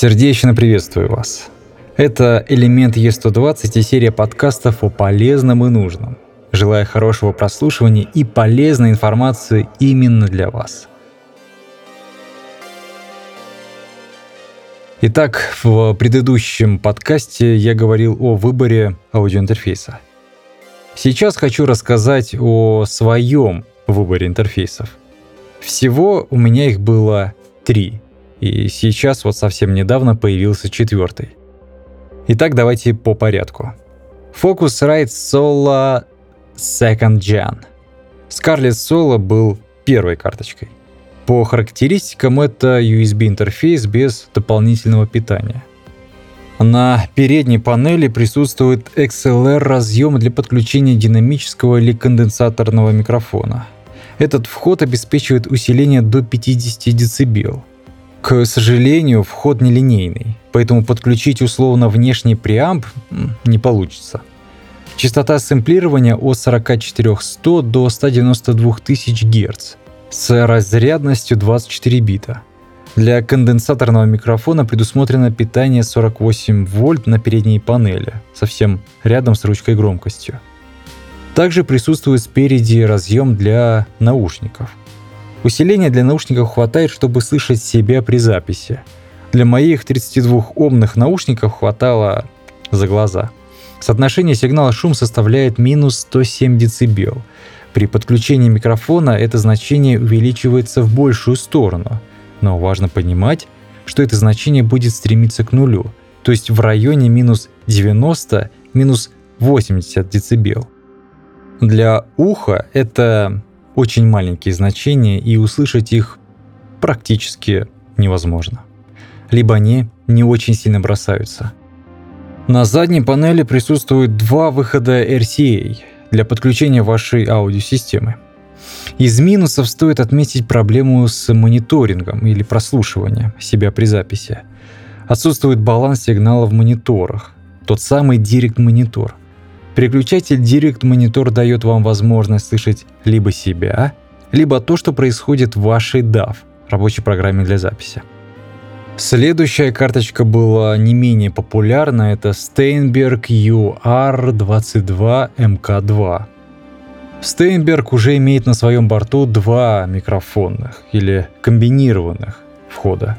Сердечно приветствую вас. Это «Элемент Е120» и серия подкастов о полезном и нужном. Желаю хорошего прослушивания и полезной информации именно для вас. Итак, в предыдущем подкасте я говорил о выборе аудиоинтерфейса. Сейчас хочу рассказать о своем выборе интерфейсов. Всего у меня их было три, и сейчас вот совсем недавно появился четвертый. Итак, давайте по порядку. Focusrite Solo Second Gen. Scarlett Solo был первой карточкой. По характеристикам это USB-интерфейс без дополнительного питания. На передней панели присутствует XLR-разъем для подключения динамического или конденсаторного микрофона. Этот вход обеспечивает усиление до 50 дБ. К сожалению, вход нелинейный, поэтому подключить условно внешний преамп не получится. Частота сэмплирования от 44100 до 192 тысяч Гц с разрядностью 24 бита. Для конденсаторного микрофона предусмотрено питание 48 вольт на передней панели, совсем рядом с ручкой громкостью. Также присутствует спереди разъем для наушников. Усиления для наушников хватает, чтобы слышать себя при записи. Для моих 32-омных наушников хватало за глаза. Соотношение сигнала-шум составляет минус 107 дБ. При подключении микрофона это значение увеличивается в большую сторону, но важно понимать, что это значение будет стремиться к нулю, то есть в районе минус 90, минус 80 дБ. Для уха это очень маленькие значения, и услышать их практически невозможно. Либо они не очень сильно бросаются. На задней панели присутствуют два выхода RCA для подключения вашей аудиосистемы. Из минусов стоит отметить проблему с мониторингом или прослушиванием себя при записи. Отсутствует баланс сигнала в мониторах, тот самый Direct-монитор – Переключатель Direct Monitor дает вам возможность слышать либо себя, либо то, что происходит в вашей DAW, рабочей программе для записи. Следующая карточка была не менее популярна, это Steinberg UR22MK2. Steinberg уже имеет на своем борту два микрофонных или комбинированных входа.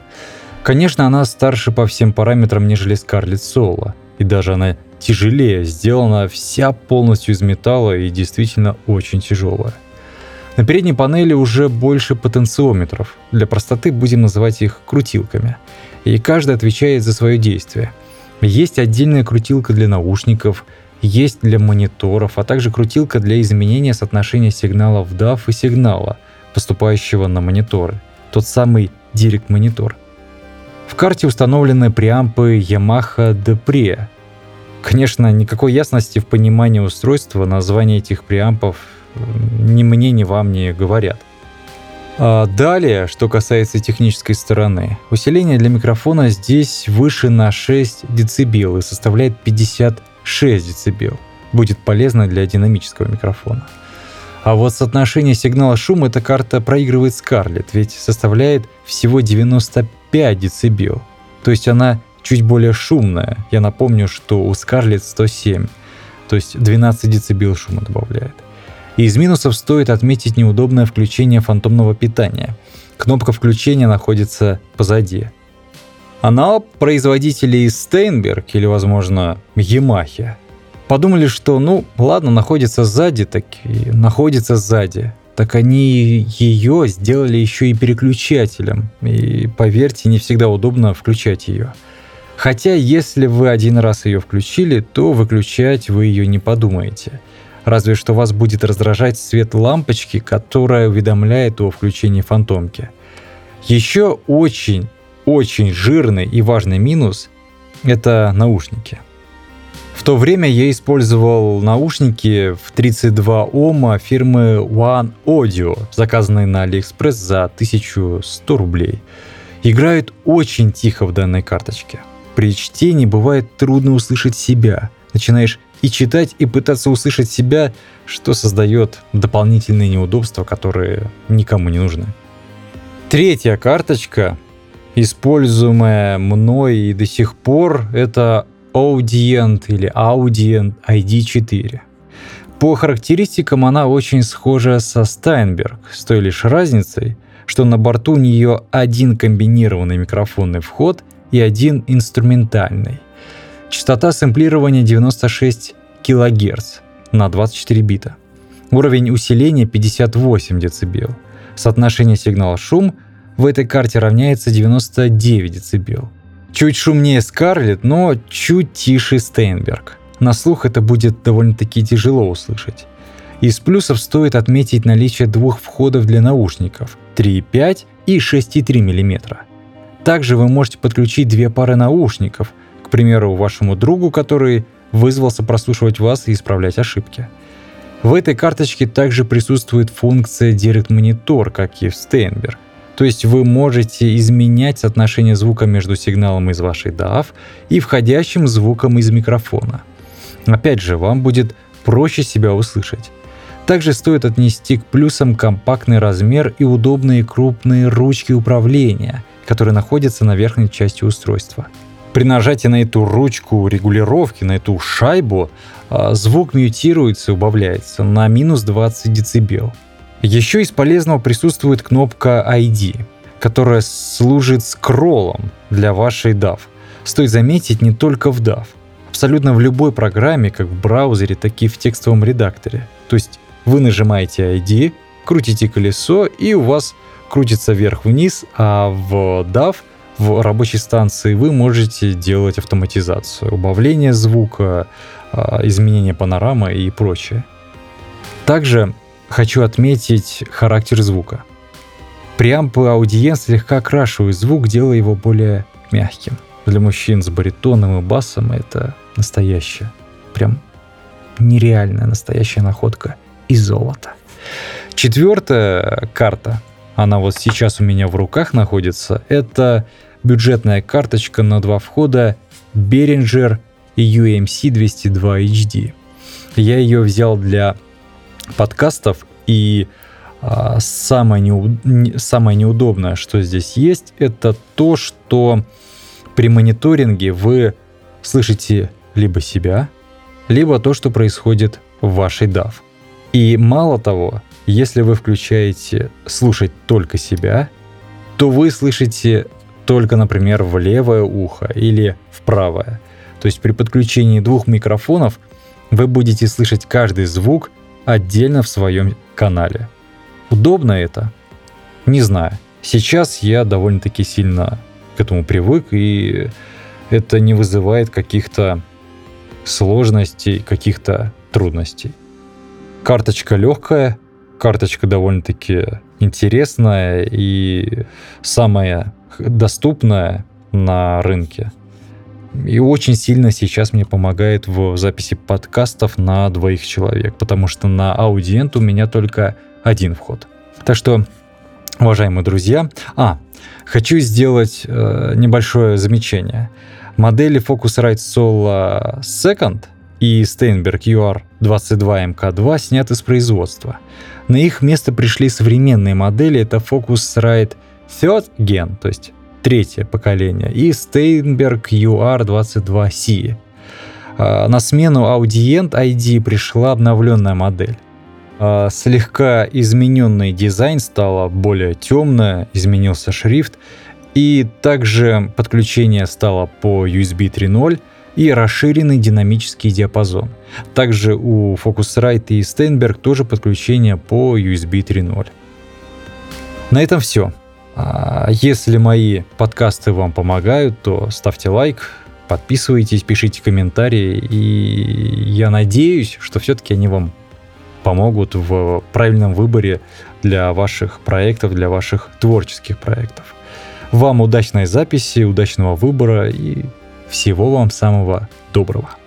Конечно, она старше по всем параметрам, нежели Scarlett Solo, и даже она тяжелее, сделана вся полностью из металла и действительно очень тяжелая. На передней панели уже больше потенциометров. Для простоты будем называть их крутилками. И каждый отвечает за свое действие. Есть отдельная крутилка для наушников, есть для мониторов, а также крутилка для изменения соотношения сигналов DAF и сигнала, поступающего на мониторы. Тот самый Direct монитор. В карте установлены преампы Yamaha Depre Конечно, никакой ясности в понимании устройства названия этих преампов ни мне, ни вам не говорят. А далее, что касается технической стороны. Усиление для микрофона здесь выше на 6 дБ и составляет 56 дБ. Будет полезно для динамического микрофона. А вот соотношение сигнала шума эта карта проигрывает Scarlett, ведь составляет всего 95 дБ. То есть она чуть более шумная. Я напомню, что у Scarlett 107, то есть 12 дБ шума добавляет. И из минусов стоит отметить неудобное включение фантомного питания. Кнопка включения находится позади. Она производители из Steinberg или, возможно, Yamaha подумали, что, ну, ладно, находится сзади, так и находится сзади. Так они ее сделали еще и переключателем. И поверьте, не всегда удобно включать ее. Хотя, если вы один раз ее включили, то выключать вы ее не подумаете. Разве что вас будет раздражать свет лампочки, которая уведомляет о включении фантомки. Еще очень, очень жирный и важный минус – это наушники. В то время я использовал наушники в 32 Ома фирмы One Audio, заказанные на AliExpress за 1100 рублей. Играют очень тихо в данной карточке. При чтении бывает трудно услышать себя. Начинаешь и читать, и пытаться услышать себя, что создает дополнительные неудобства, которые никому не нужны. Третья карточка используемая мной и до сих пор, это Audient или Audient ID4. По характеристикам она очень схожа со Steinberg, с той лишь разницей, что на борту у нее один комбинированный микрофонный вход и один инструментальный. Частота сэмплирования 96 кГц на 24 бита. Уровень усиления 58 дБ. Соотношение сигнал-шум в этой карте равняется 99 дБ. Чуть шумнее Скарлет, но чуть тише Стейнберг. На слух это будет довольно-таки тяжело услышать. Из плюсов стоит отметить наличие двух входов для наушников 3,5 и 6,3 мм. Также вы можете подключить две пары наушников, к примеру, вашему другу, который вызвался прослушивать вас и исправлять ошибки. В этой карточке также присутствует функция Direct Monitor, как и в Steinberg. То есть вы можете изменять соотношение звука между сигналом из вашей DAW и входящим звуком из микрофона. Опять же, вам будет проще себя услышать. Также стоит отнести к плюсам компактный размер и удобные крупные ручки управления, которые находятся на верхней части устройства. При нажатии на эту ручку регулировки, на эту шайбу, а, звук мьютируется и убавляется на минус 20 дБ. Еще из полезного присутствует кнопка ID, которая служит скроллом для вашей DAW. Стоит заметить, не только в DAW. Абсолютно в любой программе, как в браузере, так и в текстовом редакторе. То есть вы нажимаете ID, крутите колесо, и у вас крутится вверх-вниз, а в DAW в рабочей станции вы можете делать автоматизацию, убавление звука, а, изменение панорамы и прочее. Также хочу отметить характер звука. Преампы аудиен слегка окрашивают звук, делая его более мягким. Для мужчин с баритоном и басом это настоящая, прям нереальная настоящая находка из золота. Четвертая карта, она вот сейчас у меня в руках находится, это бюджетная карточка на два входа Behringer UMC 202 HD. Я ее взял для подкастов и а, самое, неуд... самое неудобное, что здесь есть, это то, что при мониторинге вы слышите либо себя, либо то, что происходит в вашей DAW. И мало того, если вы включаете слушать только себя, то вы слышите только, например, в левое ухо или в правое. То есть при подключении двух микрофонов вы будете слышать каждый звук отдельно в своем канале. Удобно это? Не знаю. Сейчас я довольно-таки сильно к этому привык, и это не вызывает каких-то сложностей, каких-то трудностей. Карточка легкая, карточка довольно-таки интересная и самая доступная на рынке. И очень сильно сейчас мне помогает в записи подкастов на двоих человек, потому что на аудиент у меня только один вход. Так что, уважаемые друзья, а, хочу сделать э, небольшое замечание. Модели Focusrite Solo Second и Steinberg UR22MK2 сняты с производства. На их место пришли современные модели, это Focusrite Third Gen, то есть третье поколение, и Steinberg UR22C. А, на смену Audient ID пришла обновленная модель. А, слегка измененный дизайн стало более темное, изменился шрифт, и также подключение стало по USB 3.0 и расширенный динамический диапазон. Также у Focusrite и Steinberg тоже подключение по USB 3.0. На этом все. А, если мои подкасты вам помогают, то ставьте лайк, подписывайтесь, пишите комментарии, и я надеюсь, что все-таки они вам помогут в правильном выборе для ваших проектов, для ваших творческих проектов. Вам удачной записи, удачного выбора и всего вам самого доброго.